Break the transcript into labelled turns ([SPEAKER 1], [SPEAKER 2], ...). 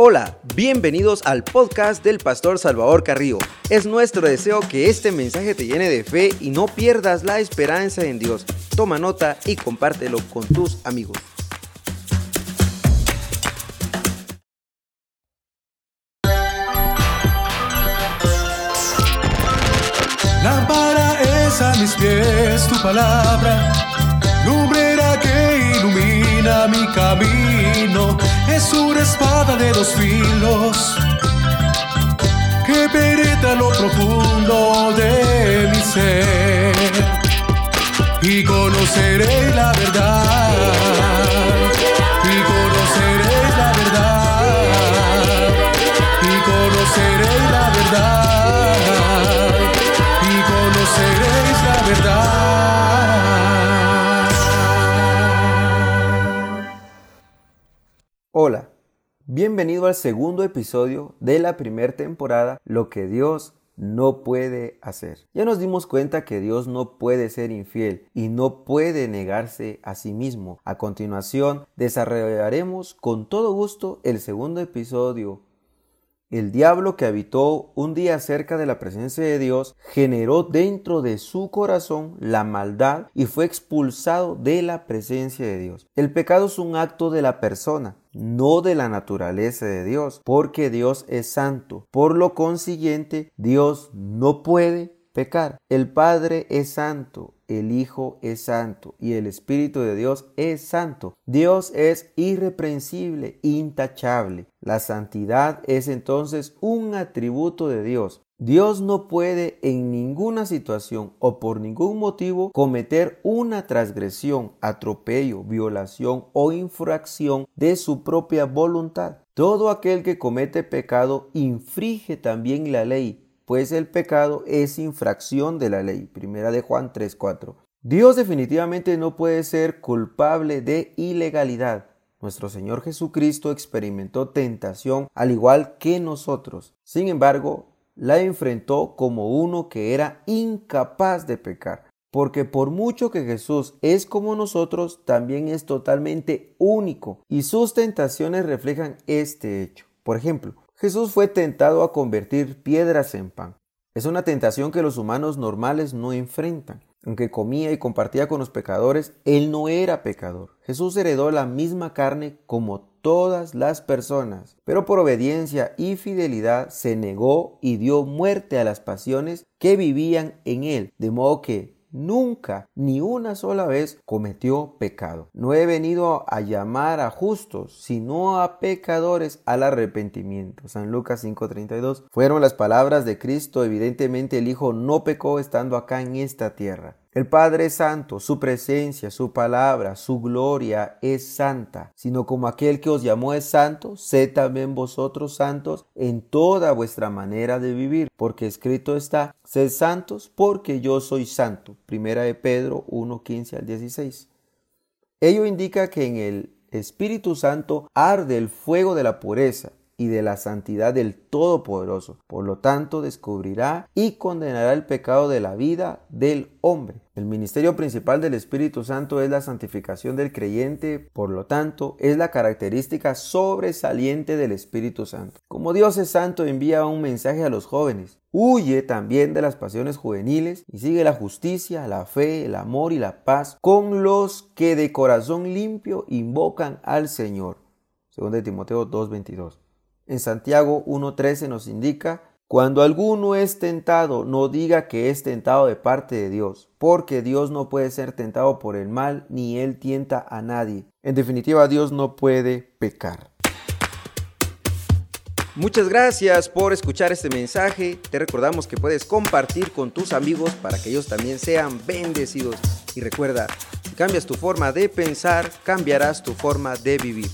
[SPEAKER 1] Hola, bienvenidos al podcast del Pastor Salvador Carrillo. Es nuestro deseo que este mensaje te llene de fe y no pierdas la esperanza en Dios. Toma nota y compártelo con tus amigos.
[SPEAKER 2] Lámpara es a mis pies tu palabra, camino. Es una espada de dos filos que penetra lo profundo de mi ser. Y conoceré la verdad
[SPEAKER 1] Hola, bienvenido al segundo episodio de la primera temporada Lo que Dios no puede hacer. Ya nos dimos cuenta que Dios no puede ser infiel y no puede negarse a sí mismo. A continuación, desarrollaremos con todo gusto el segundo episodio el diablo que habitó un día cerca de la presencia de Dios generó dentro de su corazón la maldad y fue expulsado de la presencia de Dios. El pecado es un acto de la persona, no de la naturaleza de Dios, porque Dios es santo. Por lo consiguiente, Dios no puede pecar. El Padre es santo, el Hijo es santo y el Espíritu de Dios es santo. Dios es irreprensible, intachable. La santidad es entonces un atributo de Dios. Dios no puede en ninguna situación o por ningún motivo cometer una transgresión, atropello, violación o infracción de su propia voluntad. Todo aquel que comete pecado infringe también la ley pues el pecado es infracción de la ley. Primera de Juan 3:4. Dios definitivamente no puede ser culpable de ilegalidad. Nuestro Señor Jesucristo experimentó tentación al igual que nosotros. Sin embargo, la enfrentó como uno que era incapaz de pecar. Porque por mucho que Jesús es como nosotros, también es totalmente único y sus tentaciones reflejan este hecho. Por ejemplo, Jesús fue tentado a convertir piedras en pan. Es una tentación que los humanos normales no enfrentan. Aunque comía y compartía con los pecadores, él no era pecador. Jesús heredó la misma carne como todas las personas, pero por obediencia y fidelidad se negó y dio muerte a las pasiones que vivían en él, de modo que nunca, ni una sola vez cometió pecado. No he venido a llamar a justos, sino a pecadores al arrepentimiento. San Lucas 5:32 fueron las palabras de Cristo. Evidentemente el Hijo no pecó estando acá en esta tierra. El Padre es santo, su presencia, su palabra, su gloria es santa, sino como aquel que os llamó es santo, sed también vosotros santos en toda vuestra manera de vivir, porque escrito está, sed santos porque yo soy santo. Primera de Pedro 1, 15 al 16. Ello indica que en el Espíritu Santo arde el fuego de la pureza, y de la santidad del Todopoderoso. Por lo tanto, descubrirá y condenará el pecado de la vida del hombre. El ministerio principal del Espíritu Santo es la santificación del creyente, por lo tanto, es la característica sobresaliente del Espíritu Santo. Como Dios es santo, envía un mensaje a los jóvenes. Huye también de las pasiones juveniles y sigue la justicia, la fe, el amor y la paz con los que de corazón limpio invocan al Señor. 2 Timoteo 2:22. En Santiago 1.13 nos indica, cuando alguno es tentado, no diga que es tentado de parte de Dios, porque Dios no puede ser tentado por el mal, ni él tienta a nadie. En definitiva, Dios no puede pecar. Muchas gracias por escuchar este mensaje. Te recordamos que puedes compartir con tus amigos para que ellos también sean bendecidos. Y recuerda, si cambias tu forma de pensar, cambiarás tu forma de vivir.